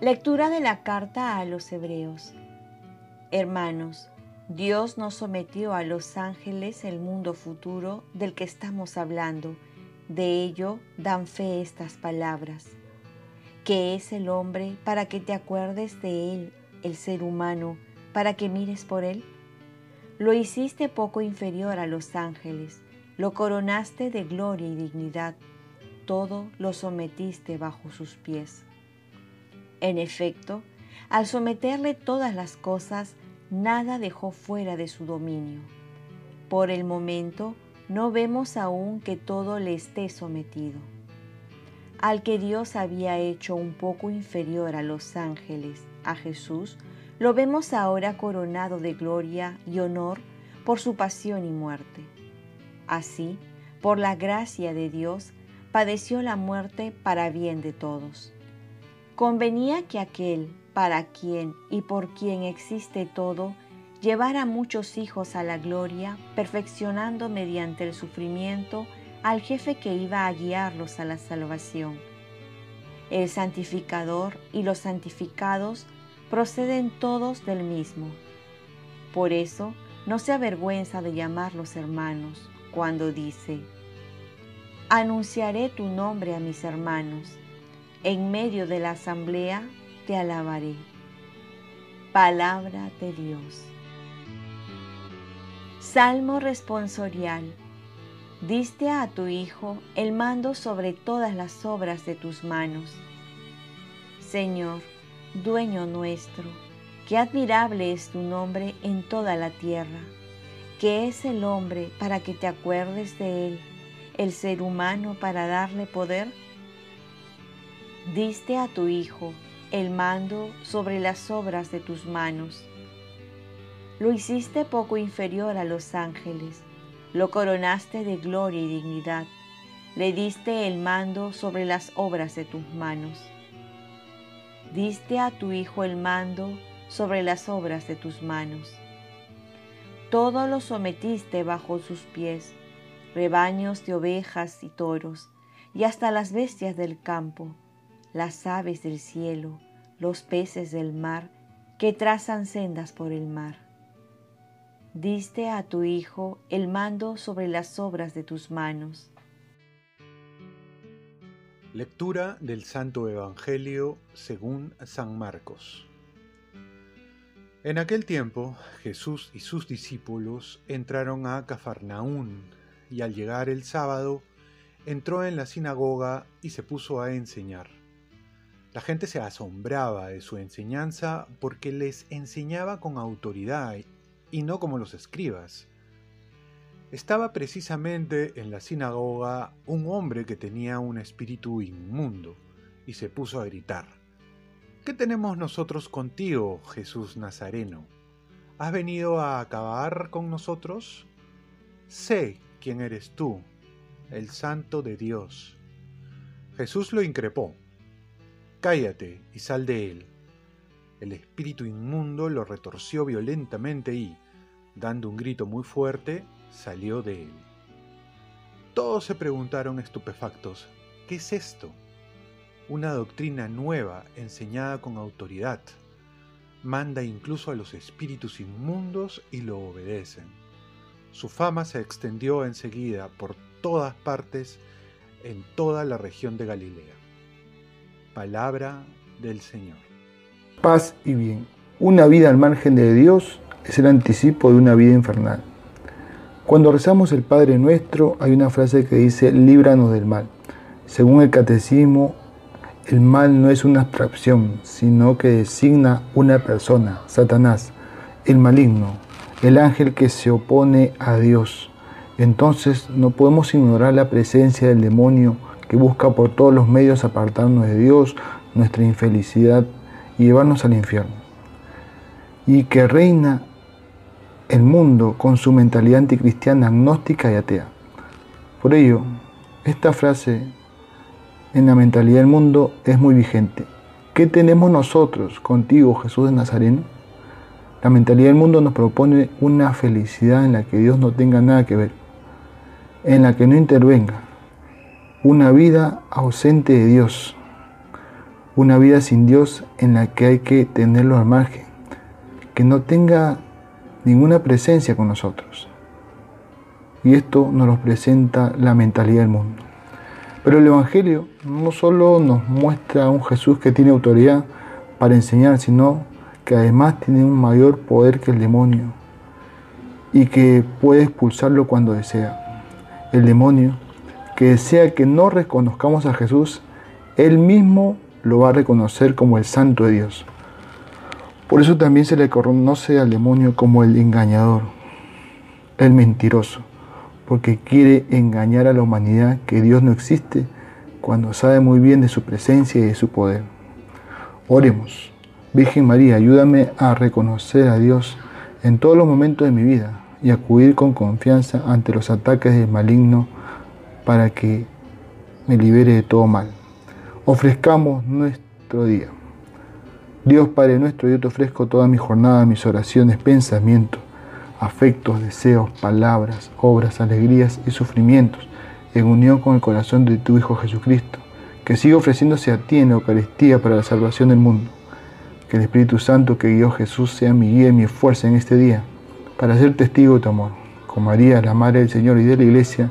Lectura de la carta a los Hebreos. Hermanos, Dios nos sometió a los ángeles el mundo futuro del que estamos hablando. De ello dan fe estas palabras. ¿Qué es el hombre para que te acuerdes de él, el ser humano, para que mires por él? Lo hiciste poco inferior a los ángeles, lo coronaste de gloria y dignidad, todo lo sometiste bajo sus pies. En efecto, al someterle todas las cosas, nada dejó fuera de su dominio. Por el momento, no vemos aún que todo le esté sometido. Al que Dios había hecho un poco inferior a los ángeles, a Jesús, lo vemos ahora coronado de gloria y honor por su pasión y muerte. Así, por la gracia de Dios, padeció la muerte para bien de todos Convenía que aquel para quien y por quien existe todo, llevara muchos hijos a la gloria, perfeccionando mediante el sufrimiento al jefe que iba a guiarlos a la salvación. El santificador y los santificados proceden todos del mismo. Por eso no se avergüenza de llamarlos hermanos cuando dice, Anunciaré tu nombre a mis hermanos en medio de la asamblea te alabaré. Palabra de Dios. Salmo responsorial. Diste a tu Hijo el mando sobre todas las obras de tus manos. Señor, dueño nuestro, qué admirable es tu nombre en toda la tierra. ¿Qué es el hombre para que te acuerdes de él? ¿El ser humano para darle poder? Diste a tu Hijo el mando sobre las obras de tus manos. Lo hiciste poco inferior a los ángeles, lo coronaste de gloria y dignidad, le diste el mando sobre las obras de tus manos. Diste a tu Hijo el mando sobre las obras de tus manos. Todo lo sometiste bajo sus pies, rebaños de ovejas y toros, y hasta las bestias del campo las aves del cielo, los peces del mar, que trazan sendas por el mar. Diste a tu Hijo el mando sobre las obras de tus manos. Lectura del Santo Evangelio según San Marcos. En aquel tiempo Jesús y sus discípulos entraron a Cafarnaún y al llegar el sábado entró en la sinagoga y se puso a enseñar. La gente se asombraba de su enseñanza porque les enseñaba con autoridad y no como los escribas. Estaba precisamente en la sinagoga un hombre que tenía un espíritu inmundo y se puso a gritar. ¿Qué tenemos nosotros contigo, Jesús Nazareno? ¿Has venido a acabar con nosotros? Sé quién eres tú, el santo de Dios. Jesús lo increpó Cállate y sal de él. El espíritu inmundo lo retorció violentamente y, dando un grito muy fuerte, salió de él. Todos se preguntaron estupefactos, ¿qué es esto? Una doctrina nueva enseñada con autoridad. Manda incluso a los espíritus inmundos y lo obedecen. Su fama se extendió enseguida por todas partes en toda la región de Galilea. Palabra del Señor. Paz y bien. Una vida al margen de Dios es el anticipo de una vida infernal. Cuando rezamos el Padre Nuestro hay una frase que dice, líbranos del mal. Según el catecismo, el mal no es una abstracción, sino que designa una persona, Satanás, el maligno, el ángel que se opone a Dios. Entonces no podemos ignorar la presencia del demonio que busca por todos los medios apartarnos de Dios, nuestra infelicidad y llevarnos al infierno. Y que reina el mundo con su mentalidad anticristiana, agnóstica y atea. Por ello, esta frase en la mentalidad del mundo es muy vigente. ¿Qué tenemos nosotros contigo, Jesús de Nazareno? La mentalidad del mundo nos propone una felicidad en la que Dios no tenga nada que ver, en la que no intervenga, una vida ausente de Dios, una vida sin Dios en la que hay que tenerlo al margen, que no tenga ninguna presencia con nosotros. Y esto nos lo presenta la mentalidad del mundo. Pero el Evangelio no solo nos muestra a un Jesús que tiene autoridad para enseñar, sino que además tiene un mayor poder que el demonio y que puede expulsarlo cuando desea. El demonio que desea que no reconozcamos a Jesús, él mismo lo va a reconocer como el santo de Dios. Por eso también se le conoce al demonio como el engañador, el mentiroso, porque quiere engañar a la humanidad que Dios no existe cuando sabe muy bien de su presencia y de su poder. Oremos. Virgen María, ayúdame a reconocer a Dios en todos los momentos de mi vida y acudir con confianza ante los ataques del maligno para que me libere de todo mal. Ofrezcamos nuestro día. Dios Padre nuestro, yo te ofrezco toda mi jornada, mis oraciones, pensamientos, afectos, deseos, palabras, obras, alegrías y sufrimientos, en unión con el corazón de tu Hijo Jesucristo, que sigue ofreciéndose a ti en la Eucaristía para la salvación del mundo. Que el Espíritu Santo que guió Jesús sea mi guía y mi fuerza en este día, para ser testigo de tu amor. Con María, la Madre del Señor y de la Iglesia,